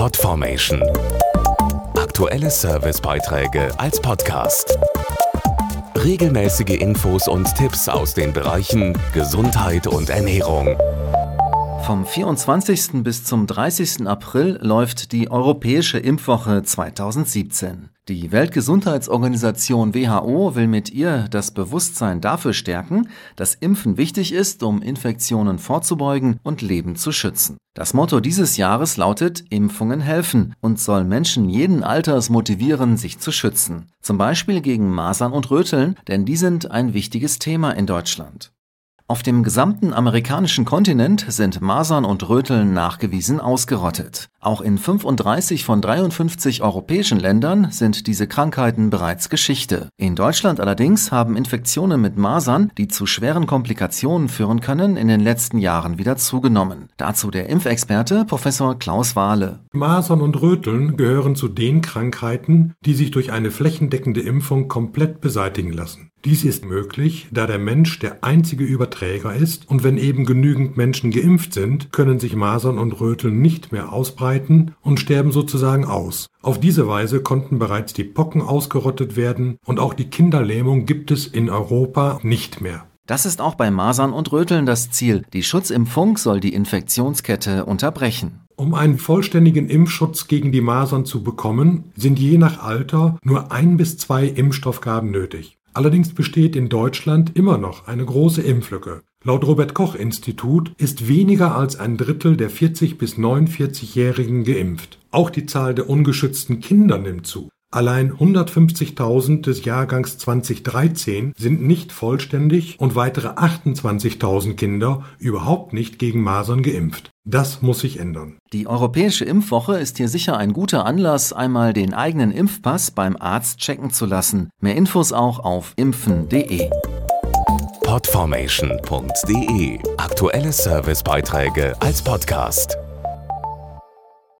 Podformation. Aktuelle Servicebeiträge als Podcast. Regelmäßige Infos und Tipps aus den Bereichen Gesundheit und Ernährung. Vom 24. bis zum 30. April läuft die Europäische Impfwoche 2017. Die Weltgesundheitsorganisation WHO will mit ihr das Bewusstsein dafür stärken, dass Impfen wichtig ist, um Infektionen vorzubeugen und Leben zu schützen. Das Motto dieses Jahres lautet Impfungen helfen und soll Menschen jeden Alters motivieren, sich zu schützen. Zum Beispiel gegen Masern und Röteln, denn die sind ein wichtiges Thema in Deutschland. Auf dem gesamten amerikanischen Kontinent sind Masern und Röteln nachgewiesen ausgerottet. Auch in 35 von 53 europäischen Ländern sind diese Krankheiten bereits Geschichte. In Deutschland allerdings haben Infektionen mit Masern, die zu schweren Komplikationen führen können, in den letzten Jahren wieder zugenommen. Dazu der Impfexperte Professor Klaus Wahle. Masern und Röteln gehören zu den Krankheiten, die sich durch eine flächendeckende Impfung komplett beseitigen lassen. Dies ist möglich, da der Mensch der einzige Überträger ist und wenn eben genügend Menschen geimpft sind, können sich Masern und Röteln nicht mehr ausbreiten und sterben sozusagen aus. Auf diese Weise konnten bereits die Pocken ausgerottet werden und auch die Kinderlähmung gibt es in Europa nicht mehr. Das ist auch bei Masern und Röteln das Ziel. Die Schutzimpfung soll die Infektionskette unterbrechen. Um einen vollständigen Impfschutz gegen die Masern zu bekommen, sind je nach Alter nur ein bis zwei Impfstoffgaben nötig. Allerdings besteht in Deutschland immer noch eine große Impflücke. Laut Robert Koch Institut ist weniger als ein Drittel der 40 bis 49-Jährigen geimpft. Auch die Zahl der ungeschützten Kinder nimmt zu. Allein 150.000 des Jahrgangs 2013 sind nicht vollständig und weitere 28.000 Kinder überhaupt nicht gegen Masern geimpft. Das muss sich ändern. Die Europäische Impfwoche ist hier sicher ein guter Anlass, einmal den eigenen Impfpass beim Arzt checken zu lassen. Mehr Infos auch auf impfen.de. Podformation.de Aktuelle Servicebeiträge als Podcast.